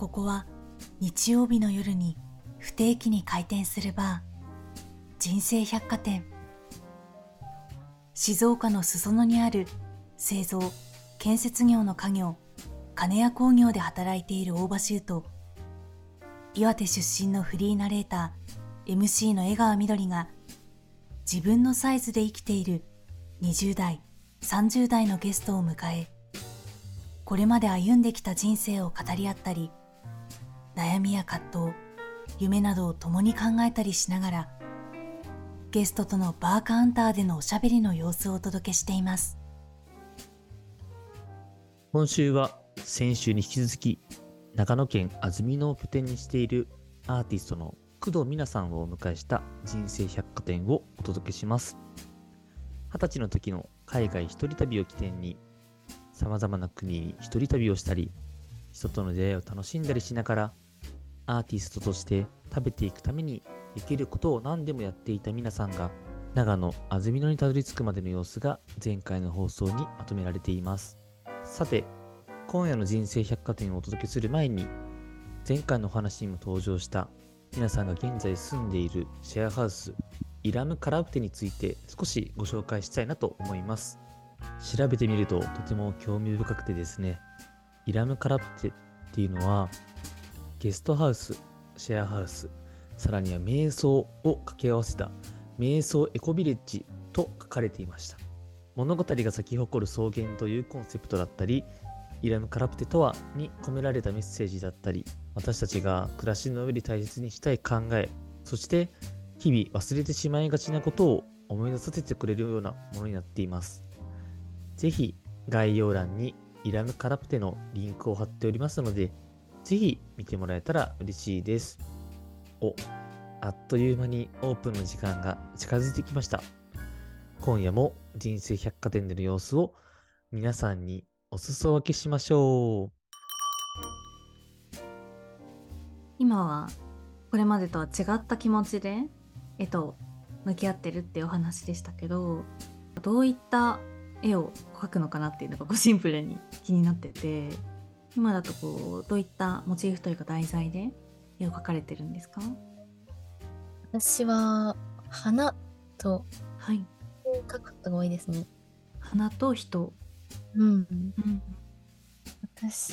ここは日曜日の夜に不定期に開店するバー人生百貨店。静岡の裾野にある製造建設業の家業金谷工業で働いている大場修と岩手出身のフリーナレーター MC の江川みどりが自分のサイズで生きている20代30代のゲストを迎えこれまで歩んできた人生を語り合ったり悩みや葛藤夢などを共に考えたりしながらゲストとのバーカウンターでのおしゃべりの様子をお届けしています。今週は先週に引き続き長野県安曇野を拠点にしているアーティストの工藤美奈さんをお迎えした人生百貨店をお届けします。二十歳の時の海外一人旅を起点に様々な国に一人旅をしたり人との出会いを楽しんだりしながらアーティストとして食べていくためにできることを何でもやっていた皆さんが長野安曇野にたどり着くまでの様子が前回の放送にまとめられています。さて今夜の人生百貨店をお届けする前に前回のお話にも登場した皆さんが現在住んでいるシェアハウスイラムカラプテについて少しご紹介したいなと思います。調べてみるととても興味深くてですねイラムカラプテっていうのはゲストハウスシェアハウスさらには瞑想を掛け合わせた瞑想エコビレッジと書かれていました。物語が咲き誇る草原というコンセプトだったりイラム・カラプテとはに込められたメッセージだったり私たちが暮らしの上で大切にしたい考えそして日々忘れてしまいがちなことを思い出させてくれるようなものになっています。ぜひ概要欄にイラム・カラプテのリンクを貼っておりますのでぜひ見てもらえたら嬉しいです。おあっという間にオープンの時間が近づいてきました。今夜も人生百貨店での様子を皆さんにお裾分けしましょう。今はこれまでとは違った気持ちで絵と向き合ってるっていうお話でしたけどどういった絵を描くのかなっていうのがこうシンプルに気になってて。今だとこうどういったモチーフというか題材で絵を描かれてるんですか？私は花とはい。描くことが多いですね。花と人、うん、うん。私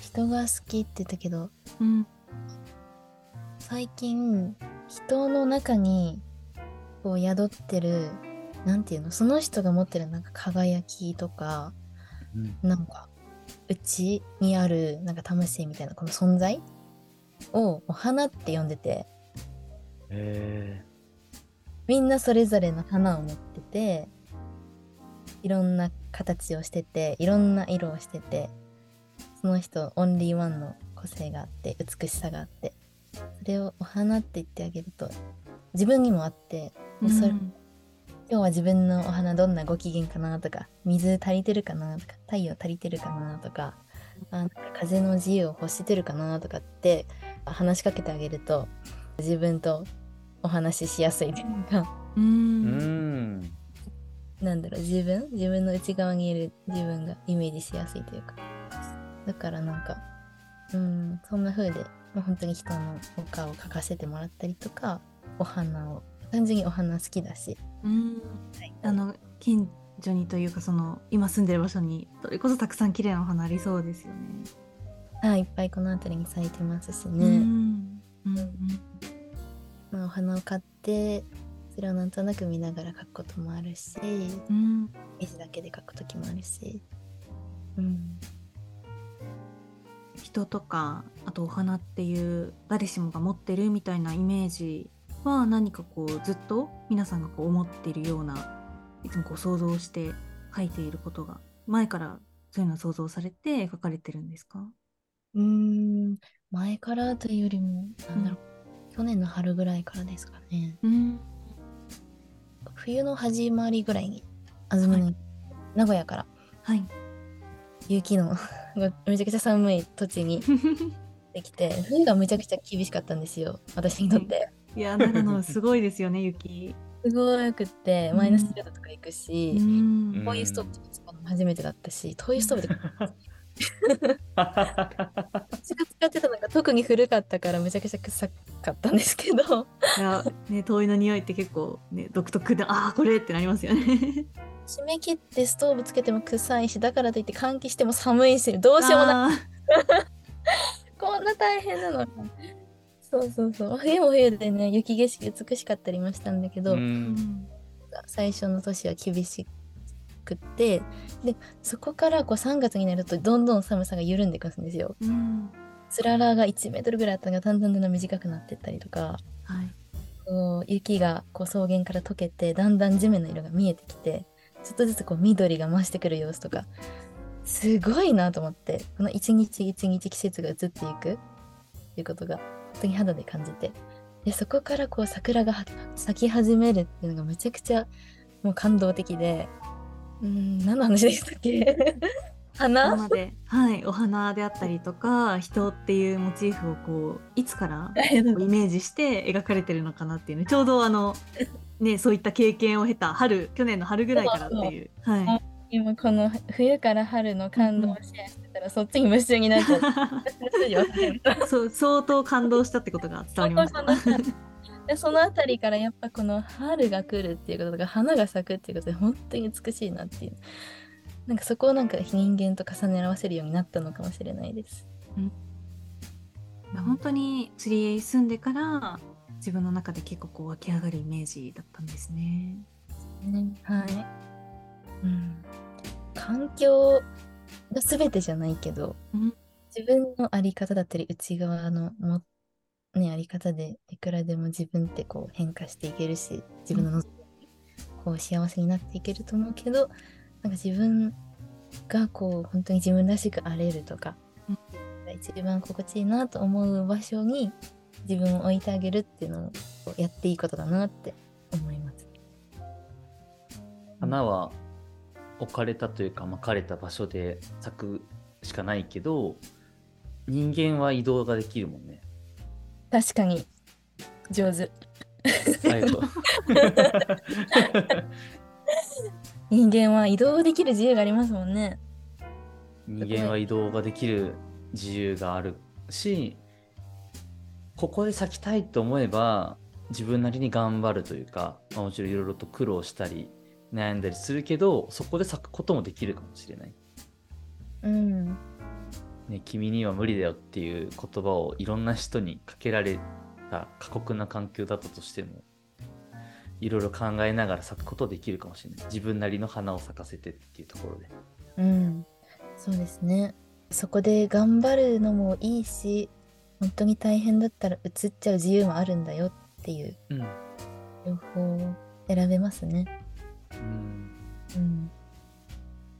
人が好きって言ったけどうん、最近人の中にこう宿ってるなんていうのその人が持ってるなんか輝きとかなんかうちにあるなんか魂みたいなこの存在をお花って呼んでてえみんなそれぞれの花を持ってていろんな形をしてていろんな色をしててその人オンリーワンの個性があって美しさがあってそれをお花って言ってあげると自分にもあってでそれうん今日は自分のお花どんなご機嫌かなとか水足りてるかなとか太陽足りてるかなとかあなんか風の自由を欲してるかなとかって話しかけてあげると自分とお話ししやすいというか。ううんん。なんだろう自分？自分の内側にいる自分がイメージしやすいというか。だからなんかうんそんな風で、まあ、本当に人のお顔を描かせてもらったりとかお花を単純にお花好きだし、うん。あの近所にというかその今住んでる場所にそれこそたくさん綺麗なお花ありそうですよね。はいいっぱいこの辺りに咲いてますしうね、ん。うん。まあ、お花を買ってそれをなんとなく見ながら描くこともあるしうん。絵図だけで描く時もあるし。うん。人とかあとお花っていう誰しもが持ってるみたいなイメージは何かこうずっと皆さんがこう思っているようないつもこう想像して描いていることが前からそういうのを想像されて描かれてるんですか？うーん。前からというよりもなんだろう、去年の春ぐらいからですかね。うん。冬の始まりぐらいに安曇野に、名古屋からはい。雪の めちゃくちゃ寒い土地に できて冬がめちゃくちゃ厳しかったんですよ私にとって。いや長野すごいですよね雪。すごくってマイナス10度とか行くし、ん。灯油ストーブとか使うのも初めてだったし灯油ストーブ 私が使ってたのが特に古かったからめちゃくちゃ臭かったんですけど。いや、ね、灯油の匂いって結構ね独特でああこれってなりますよね。締め切ってストーブつけても臭いしだからといって換気しても寒いしどうしようもない。こんな大変なのそうそうそう。冬も冬でね雪景色美しかったりもしたんだけど、うん。最初の年は厳しくってでそこからこう3月になるとどんどん寒さが緩んでいくんですよ。うん。つららが1メートルぐらいあったのがだんだんだんだん短くなってったりとかはい。こう雪がこう草原から溶けてだんだん地面の色が見えてきてちょっとずつこう緑が増してくる様子とかすごいなと思ってこの一日一日季節が移っていくっていうことが。本当に肌で感じて。でそこからこう桜がは咲き始めるっていうのがめちゃくちゃもう感動的で。うーん何の話でしたっけ？花？で、はい、お花であったりとか人っていうモチーフをこういつから イメージして描かれてるのかなっていうね。ちょうどあのねそういった経験を経た春去年の春ぐらいからっていう。はい。今この冬から春の感動をシェアしてたら、そっちに夢中になっちゃって そう相当感動したってことが伝わりました。でそのあたりからやっぱこの春が来るっていうこととか花が咲くっていうことで本当に美しいなっていう。なんかそこをなんか人間と重ね合わせるようになったのかもしれないです。本当に釣りへ住んでから自分の中で結構こう湧き上がるイメージだったんですね。ね、はい、うん。環境が全てじゃないけど、うん自分のあり方だったり内側のも、ね、あり方でいくらでも自分ってこう変化していけるし自分の望みこう幸せになっていけると思うけどなんか自分がこう本当に自分らしくあれるとか、うん一番心地いいなと思う場所に自分を置いてあげるっていうのをやっていいことだなって思います。花は置かれたというか巻かれた場所で咲くしかないけど人間は移動ができるもんね。確かに上手。人間は移動できる自由がありますもんね。人間は移動ができる自由があるしここで咲きたいと思えば自分なりに頑張るというか、まあもちろんいろいろと苦労したり悩んだりするけどそこで咲くこともできるかもしれない。うん。ね、君には無理だよっていう言葉をいろんな人にかけられた過酷な環境だったとしてもいろいろ考えながら咲くことできるかもしれない自分なりの花を咲かせてっていうところでうん。そうですね。そこで頑張るのもいいし、本当に大変だったら移っちゃう自由もあるんだよっていううん、両方選べますね。うん、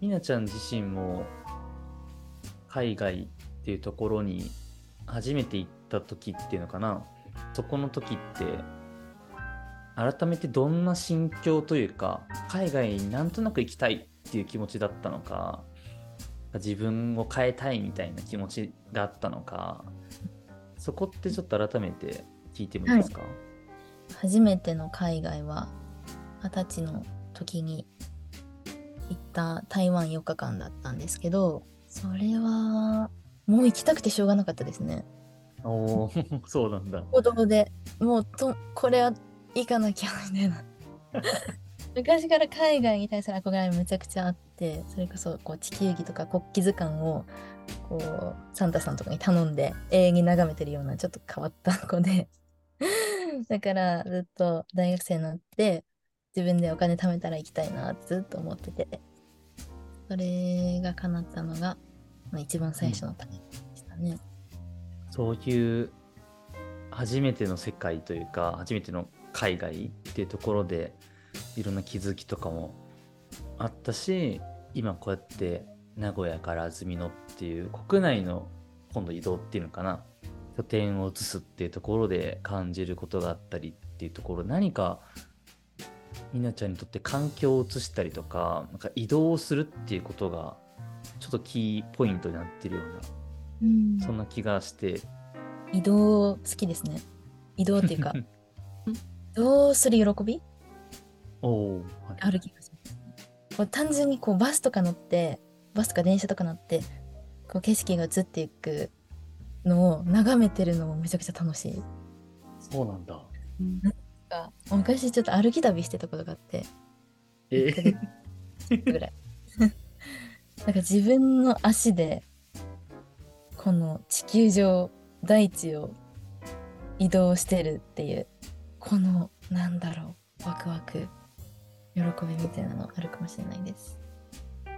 みなちゃん自身も海外っていうところに初めて行った時っていうのかな。そこの時って改めてどんな心境というか海外になんとなく行きたいっていう気持ちだったのか自分を変えたいみたいな気持ちがあったのかそこってちょっと改めて聞いてもいいですか、初めての海外は二十歳の時に行った台湾4日間だったんですけど、それはもう行きたくてしょうがなかったですね。おお そうなんだ。行動でもうとこれは行かなきゃみたいな。昔から海外に対する憧れめちゃくちゃあってそれこそこう地球儀とか国旗図鑑をこうサンタさんとかに頼んで永遠に眺めてるようなちょっと変わった子で。だからずっと大学生になって自分でお金貯めたら行きたいなってずっと思っててそれが叶ったのが、まあ、一番最初の旅でしたね。そういう初めての世界というか初めての海外っていうところでいろんな気づきとかもあったし今こうやって名古屋から安曇野っていう国内の今度移動っていうのかな拠点を移すっていうところで感じることがあったりっていうところ何かみなちゃんにとって環境を移したりとかなんか移動をするっていうことがちょっとキーポイントになってるようなうんそんな気がして移動好きですね。移動っていうか、移動する喜び？おお、はいある気がします。単純にこうバスとか乗って、バスとか電車とか乗って、こう景色が映っていくのを眺めてるのもめちゃくちゃ楽しい。そうなんだ。うんが昔ちょっと歩き旅してたことがあって。えぐらい。なんか自分の足でこの地球上大地を移動してるっていうこのなんだろうワクワク喜びみたいなのあるかもしれないです。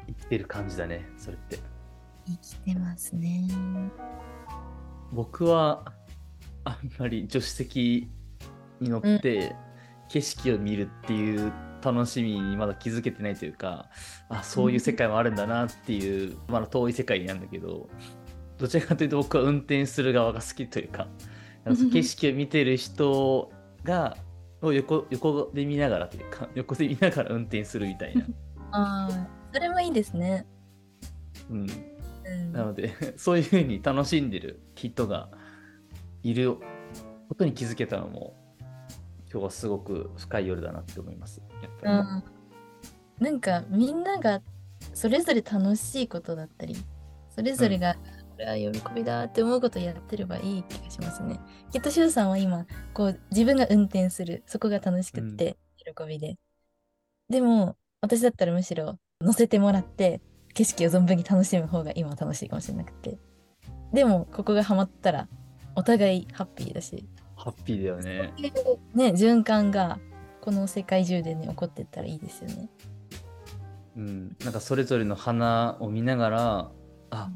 生きてる感じだね、それって。生きてますね。僕はあんまり助手席に乗って景色を見るっていう楽しみにまだ気づけてないというかあそういう世界もあるんだなっていうまだ遠い世界なんだけどどちらかというと僕は運転する側が好きというか景色を見てる人がを横横で見ながらというか 横で見ながら運転するみたいな、ああそれもいいですね。うん、うん。なので そういうふうに楽しんでる人がいることに気づけたのも今日はすごく深い夜だなって思います。やっぱうん、なんかみんながそれぞれ楽しいことだったりそれぞれが、これは喜びだって思うことをやってればいい気がしますね。きっとしゅうさんは今こう自分が運転するそこが楽しくって喜びで、でも私だったらむしろ乗せてもらって景色を存分に楽しむ方が今は楽しいかもしれなくてでもここがハマったらお互いハッピーだしハッピーだよね。ね循環がこの世界中でね起こってったらいいですよね。うん、なんかそれぞれの花を見ながらあ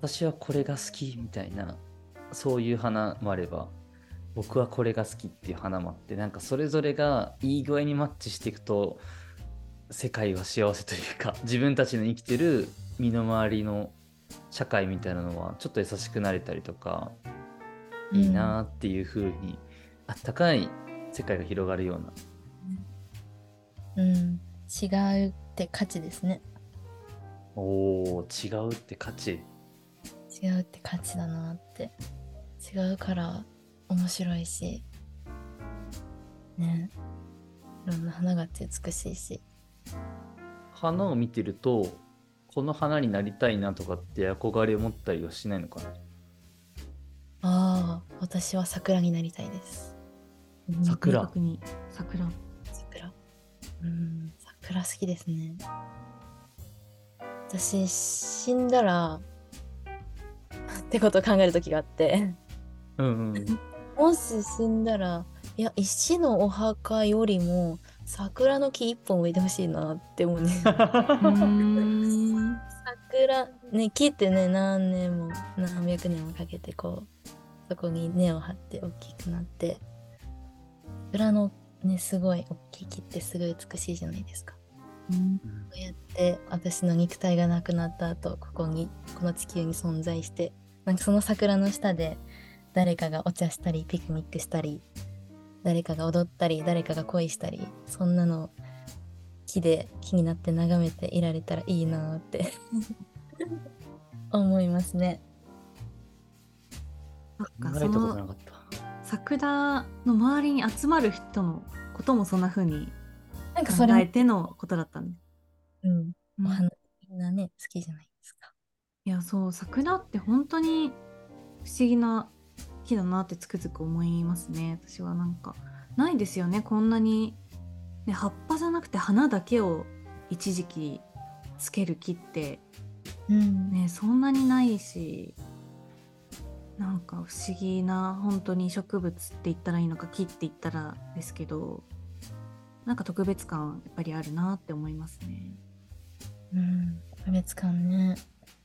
私はこれが好きみたいなそういう花もあれば僕はこれが好きっていう花もあってなんかそれぞれがいい具合にマッチしていくと世界は幸せというか自分たちの生きてる身の回りの社会みたいなのはちょっと優しくなれたりとかいいなっていう風に、あったかい世界が広がるようなうん、違うって価値ですね。おー違うって価値違うって価値だなって。違うから面白いし。ね。いろんな花があって美しいし。花を見てるとこの花になりたいなとかって憧れを持ったりはしないのかな？ああ、私は桜になりたいです。桜明確に桜桜。うん、桜好きですね。私、死んだら、ってことを考える時があって。うんうんもし死んだら、いや、石のお墓よりも桜の木一本植えてほしいなって思うね。うん桜、ね、木ってね、何年も何百年もかけてこう、そこに根を張って大きくなって、桜のね、すごい大きい木ってすごい美しいじゃないですか。うんこうやって私の肉体がなくなった後ここにこの地球に存在してなんかその桜の下で誰かがお茶したりピクニックしたり誰かが踊ったり誰かが恋したりそんなの木で木になって眺めていられたらいいなって思いますね。そっ考かそのかった。桜の周りに集まる人のこともそんな風に考なんかそれもえてのことだったんで。うん、うん。お花みんなね好きじゃないですか。いやそう桜って本当に不思議な木だなってつくづく思いますね。私はなんかないですよねこんなに、ね、葉っぱじゃなくて花だけを一時期つける木ってうんねそんなにないしなんか不思議な本当に植物って言ったらいいのか木って言ったらですけどなんか特別感やっぱりあるなって思いますね。うん、特別感ね。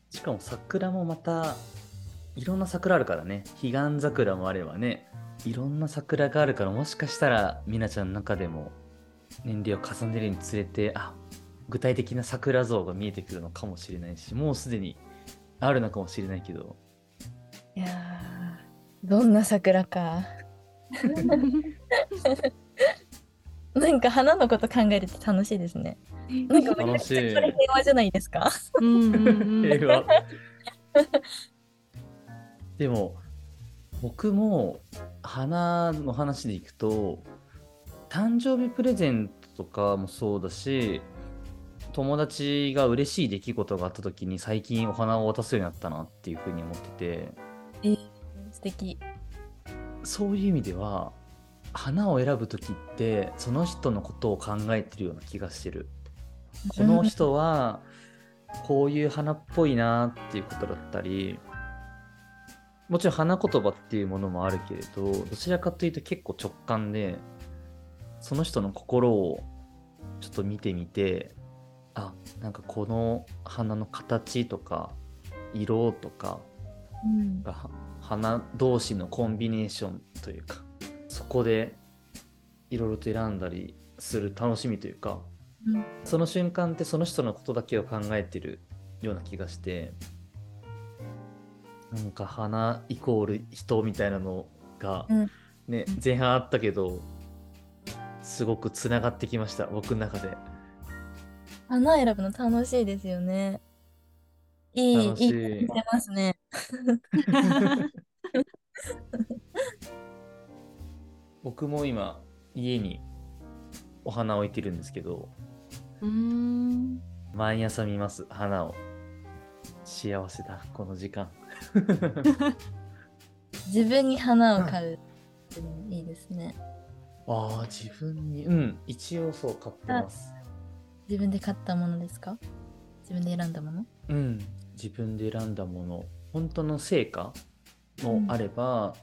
しかも桜もまたいろんな桜あるからね彼岸桜もあればねいろんな桜があるからもしかしたらみなちゃんの中でも年齢を重ねるにつれてあ具体的な桜像が見えてくるのかもしれないしもうすでにあるのかもしれないけどいやーどんな桜か。なんか花のこと考えると楽しいですね。なんか楽しい平和じゃないですか？平和でも僕も花の話でいくと誕生日プレゼントとかもそうだし友達が嬉しい出来事があった時に最近お花を渡すようになったなっていうふうに思っててえ素敵。そういう意味では花を選ぶ時ってその人のことを考えてるような気がしてる。この人はこういう花っぽいなっていうことだったりもちろん花言葉っていうものもあるけれどどちらかというと結構直感でその人の心をちょっと見てみてあなんかこの花の形とか色とかうん。花同士のコンビネーションというかそこでいろいろと選んだりする楽しみというかうん。その瞬間ってその人のことだけを考えてるような気がしてなんか花イコール人みたいなのが、うん。ね前半あったけどすごくつながってきました僕の中で花選ぶの楽しいですよね。いい、楽しいいいますね。僕も今家にお花置いてるんですけどうーん。毎朝見ます花を幸せだこの時間 自分に花を買ういいですね。ああ自分に。うん。一応そう買ってます。自分で買ったものですか？自分で選んだもの？うん。自分で選んだもの。本当の成果もあれば、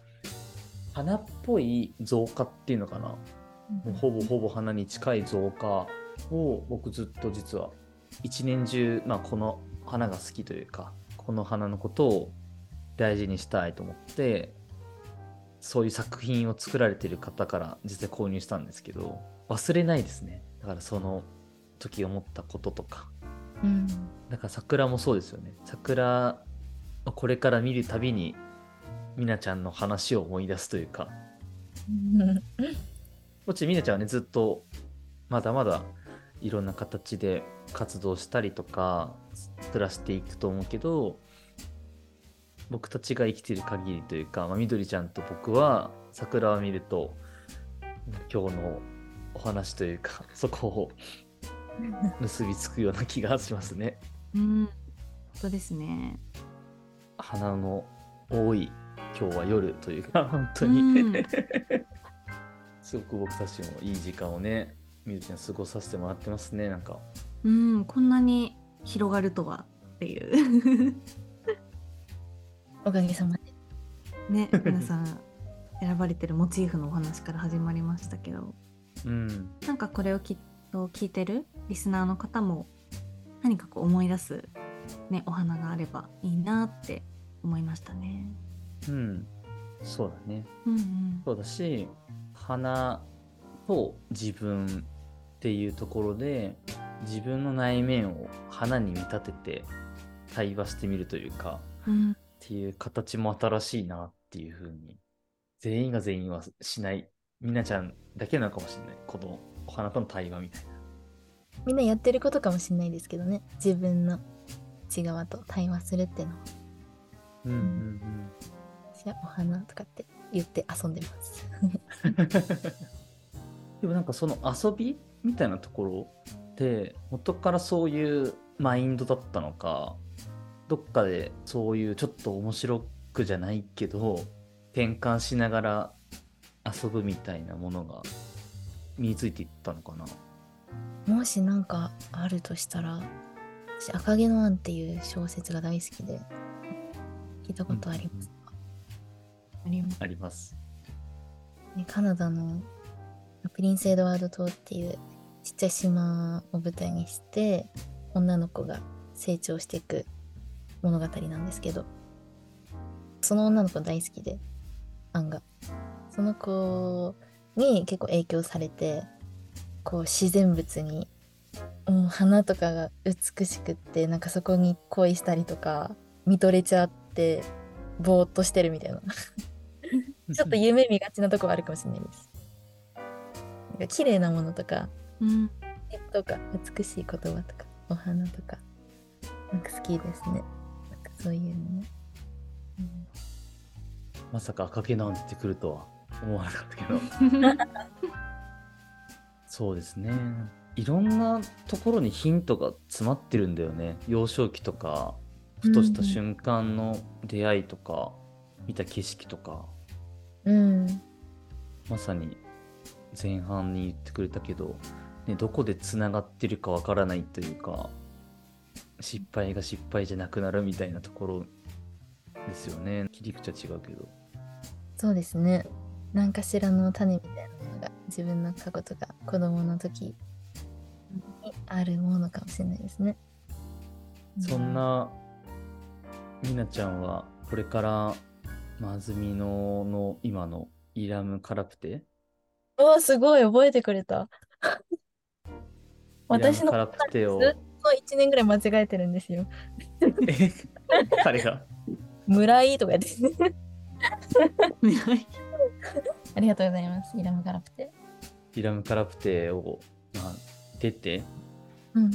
花っぽい造花っていうのかな。もうほぼほぼ花に近い造花を僕ずっと実は一年中、まあ、この花が好きというかこの花のことを大事にしたいと思ってそういう作品を作られてる方から実際購入したんですけど忘れないですね。だからその時思ったこととか。うん。だから桜もそうですよね。桜をこれから見るたびにみなちゃんの話を思い出すというか。もちろんみなちゃんはねずっとまだまだいろんな形で活動したりとか暮らしていくと思うけど僕たちが生きてる限りというか、まあ、みどりちゃんと僕は桜を見ると今日のお話というか そこを結びつくような気がしますね。うん。そうですね。花の多い今日は夜というか 本当に、うん すごく僕たちもいい時間をねみゆちゃん過ごさせてもらってますねなんかうん、こんなに広がるとはっていう。おかげさまで。ね、皆さん選ばれてるモチーフのお話から始まりましたけど、うんなんかこれをきっと聞いてるリスナーの方も何かこう思い出す、ね、お花があればいいなって思いましたね。うんそうだねうんうん。そうだし花と自分っていうところで自分の内面を花に見立てて対話してみるというかうんっていう形も新しいなっていうふうに全員が全員はしないみなちゃんだけなのかもしれないこのお花との対話みたいなみんなやってることかもしれないですけどね。自分の内側と対話するってのは。うんうん私はお花とかって言って遊んでます。う ん でもなんかその遊びみたいなところって元からそういうマインドだったのかどっかでそういうちょっと面白くじゃないけど転換しながら遊ぶみたいなものが身についていったのかな。もしなんかあるとしたら、私、赤毛のアンっていう小説が大好きで、聞いたことありますか、あります。あります。ねカナダのプリンス・エドワード島っていうちっちゃい島を舞台にして女の子が成長していく物語なんですけどその女の子大好きでアンがその子に結構影響されてこう自然物にもう花とかが美しくってなんかそこに恋したりとか見とれちゃってぼーっとしてるみたいな ちょっと夢見がちなとこあるかもしれないです。なんか綺麗なものとか、うん絵とか、美しい言葉とか、お花とか、なんか好きですね。そういうのね。まさか赤毛なんてくるとは思わなかったけど。そうですね。いろんなところにヒントが詰まってるんだよね。幼少期とかふとした瞬間の出会いとか、見た景色とか、うん。まさに前半に言ってくれたけど、ね、どこでつながってるかわからないというか、失敗が失敗じゃなくなるみたいなところですよね。切り口は違うけど。そうですね。何かしらの種みたいなものが自分の過去とか子供の時にあるものかもしれないですね。そんなみなちゃんはこれから、まあ、安住のの今のイラム・カラプテうわ、すごい覚えてくれた。私のカラプテをずっと1年ぐらい間違えてるんですよ。え？彼が？村井とか言って。ありがとうございます。イラムガラプテ。イラム・カラプテを、まあ、出てうん。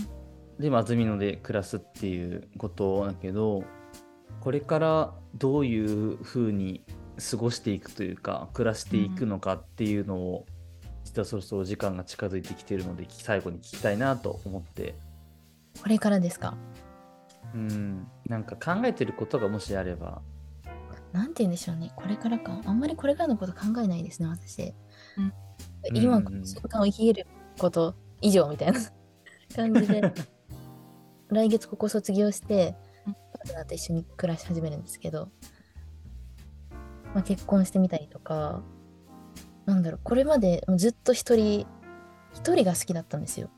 で、まあ、安曇野で暮らすっていうことだけど、これからどういうふうに過ごしていくというか、暮らしていくのかっていうのを、実はそろそろ時間が近づいてきているので、最後に聞きたいなと思って、これからですか？うん、なんか考えてることがもしあれば、なんて言うんでしょうね。これからか。あんまりこれからのこと考えないですね、私。うん今、この瞬間を生きること以上みたいな 感じで、来月ここ卒業して、うんパートナーと一緒に暮らし始めるんですけど、まあ、結婚してみたりとか、なんだろう、これまでずっと一人、一人が好きだったんですよ。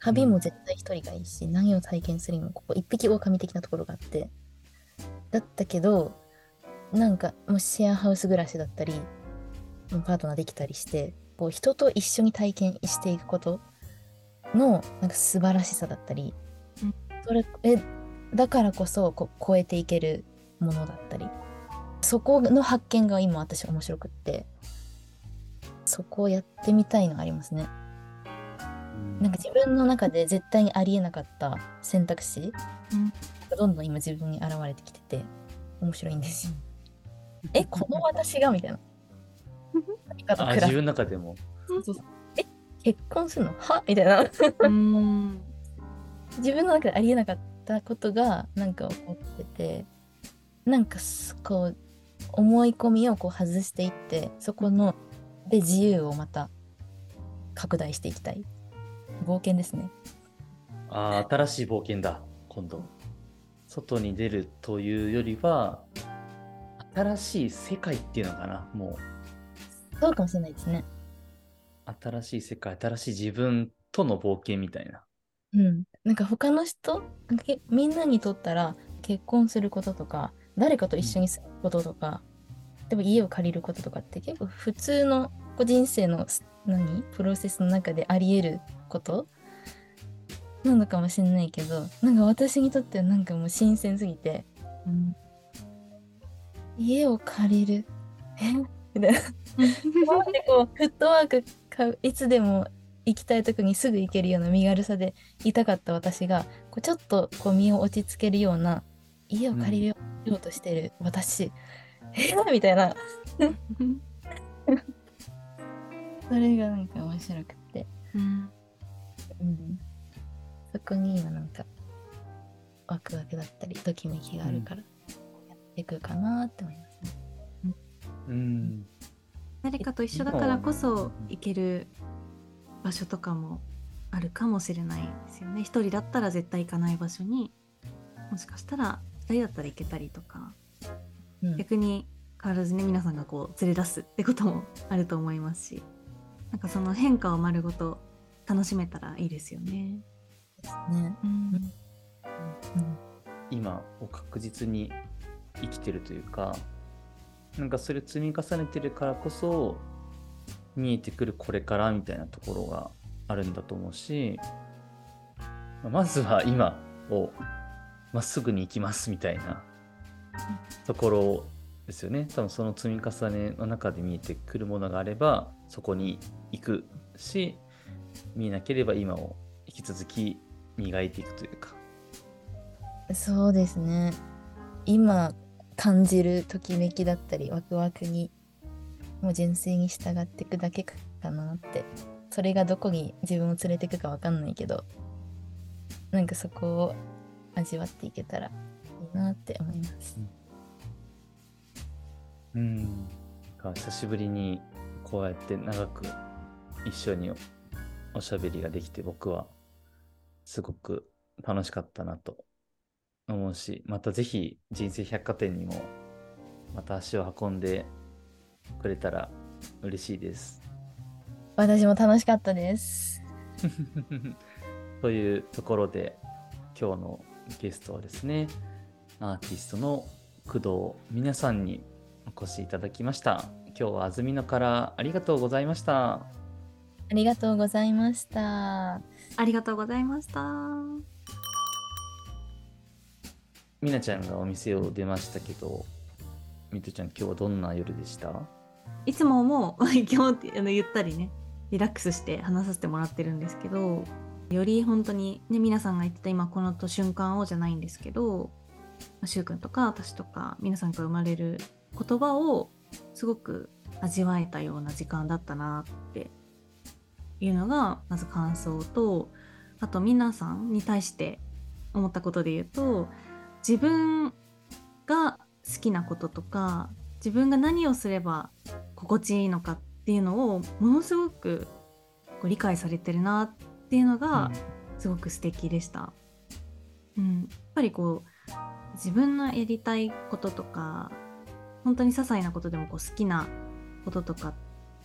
旅も絶対一人がいいし、何を体験するにも、ここ一匹狼的なところがあって、だったけど、なんかもうシェアハウス暮らしだったり、パートナーできたりして、こう人と一緒に体験していくことのなんか素晴らしさだったり、うん。それえだからこそこう超えていけるものだったり。そこの発見が今私面白くってそこをやってみたいのありますねなんか自分の中で絶対にありえなかった選択肢うん。がどんどん今自分に現れてきてて面白いんですよ。えこの私が？みたいな。あ自分の中でも、そうそうえ結婚するの？は？みたいな。うん。自分の中でありえなかったことがなんか起こっててなんかすこう思い込みをこう外していってそこので自由をまた拡大していきたい冒険ですねあー新しい冒険だ、今度。外に出るというよりは、新しい世界っていうのかな、もう。そうかもしれないですね新しい世界、新しい自分との冒険みたいな。うんなんか他の人みんなにとったら結婚することとか誰かと一緒に住むこととか、でも家を借りることとかって結構普通の人生のす何？プロセスの中であり得ること？なのかもしれないけどなんか私にとってはなんかもう新鮮すぎてうん家を借りる。え？みたいな。こうフットワーク買ういつでも行きたいとこにすぐ行けるような身軽さでいたかった私がこうちょっとこう身を落ち着けるような家を借りようとしてる私、え？みたいな。それがなんか面白くって、うんうん、そこに今なんかワクワクだったりときめきがあるからやっていくかなって思いますね。うん。誰かと一緒だからこそ行ける場所とかもあるかもしれないですよね。一人だったら絶対行かない場所にもしかしたら二人だったら行けたりとかうん逆に変わらずね皆さんがこう連れ出すってこともあると思いますしなんかその変化を丸ごと楽しめたらいいですよね。ですね。うんうん今を確実に生きてるというか、なんかそれ積み重ねてるからこそ、見えてくるこれからみたいなところがあるんだと思うし、まあまずは今をまっすぐに行きますみたいなところですよね。多分その積み重ねの中で見えてくるものがあれば、そこに行くし、見えなければ今を引き続き磨いていくというか。そうですね。今感じるときめきだったりワクワクにもう純粋に従っていくだけかなってそれがどこに自分を連れていくかわかんないけどなんかそこを味わっていけたらいいなって思います。うん。なんか久しぶりにこうやって長く一緒におしゃべりができて僕はすごく楽しかったなと思うし、またぜひ人生百貨店にもまた足を運んでくれたら嬉しいです。私も楽しかったです。というところで今日のゲストはですねアーティストの工藤皆さんにお越しいただきました今日は安曇野からありがとうございましたありがとうございました。ありがとうございました。みなちゃんがお店を出ましたけどみとちゃん今日はどんな夜でした？いつももう基本あのゆったりねリラックスして話させてもらってるんですけどより本当にね皆さんが言ってた今このと瞬間をじゃないんですけどしゅうくんとか私とか皆さんから生まれる言葉をすごく味わえたような時間だったなっていうのがまず感想とあと皆さんに対して思ったことで言うと自分が好きなこととか自分が何をすれば心地いいのかっていうのをものすごくこう理解されてるなっていうのがすごく素敵でした。うん、やっぱりこう自分のやりたいこととか本当に些細なことでもこう好きなこととかっ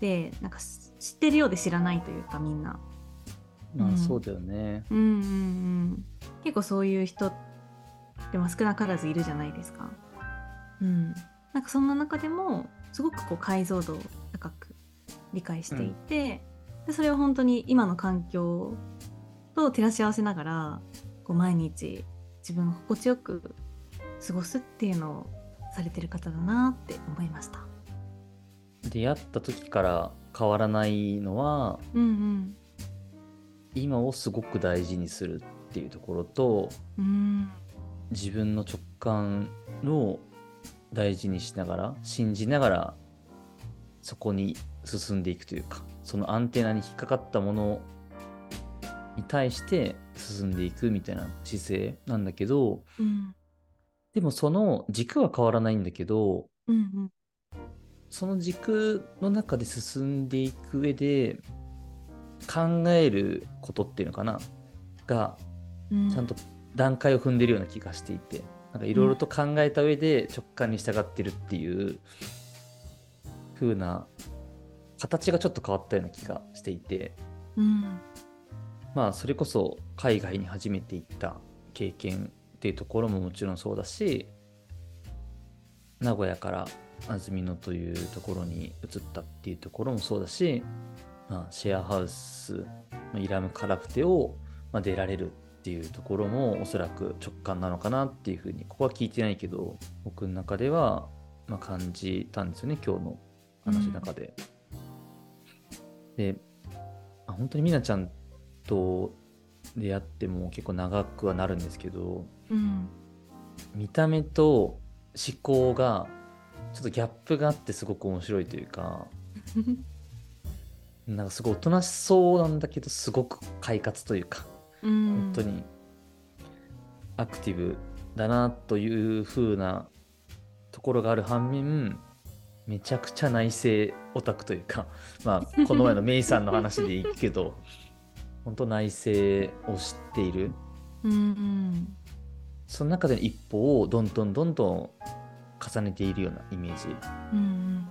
てなんか知ってるようで知らないというかみんな。まあ、うんそうだよねうんうんうん、結構そういう人ってまあ少なからずいるじゃないですか。うん、なんかそんな中でもすごくこう解像度を高く理解していて、でそれを本当に今の環境と照らし合わせながらこう毎日自分が心地よく過ごすっていうのをされてる方だなって思いました。出会った時から変わらないのはうんうん。今をすごく大事にするっていうところとうん。自分の直感を大事にしながら信じながらそこに進んでいくというかそのアンテナに引っかかったものに対して進んでいくみたいな姿勢なんだけどうん。でもその軸は変わらないんだけどうんその軸の中で進んでいく上で考えることっていうのかな？がうん。ちゃんと段階を踏んでるような気がしていてなんかいろいろと考えた上で直感に従ってるっていう風な形がちょっと変わったような気がしていて。うん。まあそれこそ海外に初めて行った経験っていうところももちろんそうだし名古屋から安曇野というところに移ったっていうところもそうだし、まあ、シェアハウスまあイラムカラフテをまあ出られるっていうところもおそらく直感なのかなっていうふうにここは聞いてないけど僕の中ではまあ感じたんですよね今日の話の中で。であ本当にみなちゃんと出会っても結構長くはなるんですけどうん見た目と思考がちょっとギャップがあってすごく面白いというかなんかすごいおとなしそうなんだけどすごく快活というか本本当にアクティブだなという風なところがある反面めちゃくちゃ内政オタクというか まあこの前のメイさんの話でいくけど本当内政を知っている。うんうん。その中での一歩をどんどんどんどん重ねているようなイメージ。うん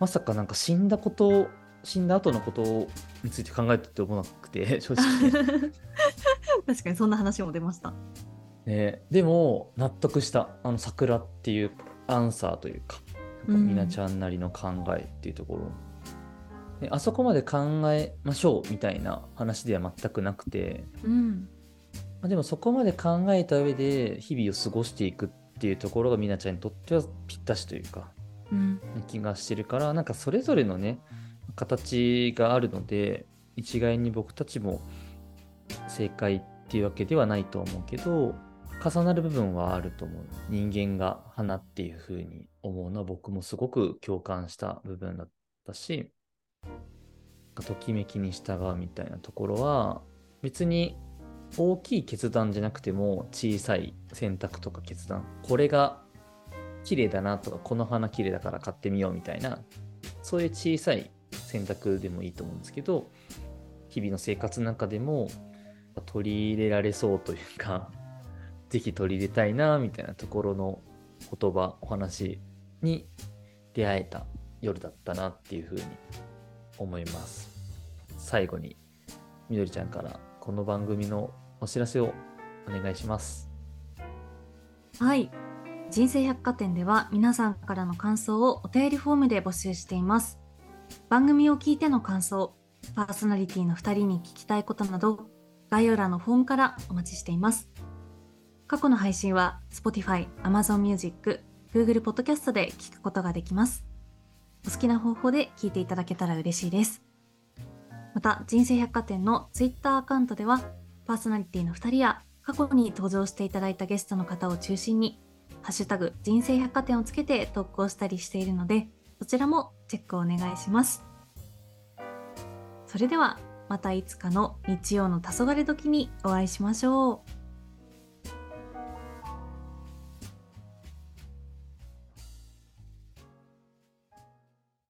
まさかなんか死んだこと死んだ後のことについて考えてって思わなくて 正直。ね確かにそんな話も出ました。ねでも納得した。あの桜っていうアンサーというかみなちゃんなりの考えっていうところ、であそこまで考えましょうみたいな話では全くなくて、うん。まあ、でもそこまで考えた上で日々を過ごしていくっていうところがみなちゃんにとってはぴったしというかうん。気がしてるからなんかそれぞれのね形があるので一概に僕たちも正解っていうわけではないと思うけど重なる部分はあると思う。人間が花っていう風に思うのは僕もすごく共感した部分だったしときめきに従うみたいなところは別に大きい決断じゃなくても小さい選択とか決断これが綺麗だなとかこの花綺麗だから買ってみようみたいなそういう小さい選択でもいいと思うんですけど日々の生活の中でも取り入れられそうというか 是非取り入れたいなみたいなところの言葉お話に出会えた夜だったなっていうふうに思います。最後にみどりちゃんからこの番組のお知らせをお願いします。はい。人生百貨店では皆さんからの感想をお便りフォームで募集しています。番組を聞いての感想パーソナリティの2人に聞きたいことなど概要欄のフォームからお待ちしています。過去の配信は Spotify、Amazon Music、Google Podcast で聞くことができます。お好きな方法で聞いていただけたら嬉しいです。また人生百貨店の Twitter アカウントではパーソナリティの2人や過去に登場していただいたゲストの方を中心にハッシュタグ人生百貨店をつけて投稿したりしているのでそちらもチェックをお願いしますそれではまたいつかの日曜の黄昏時にお会いしましょう。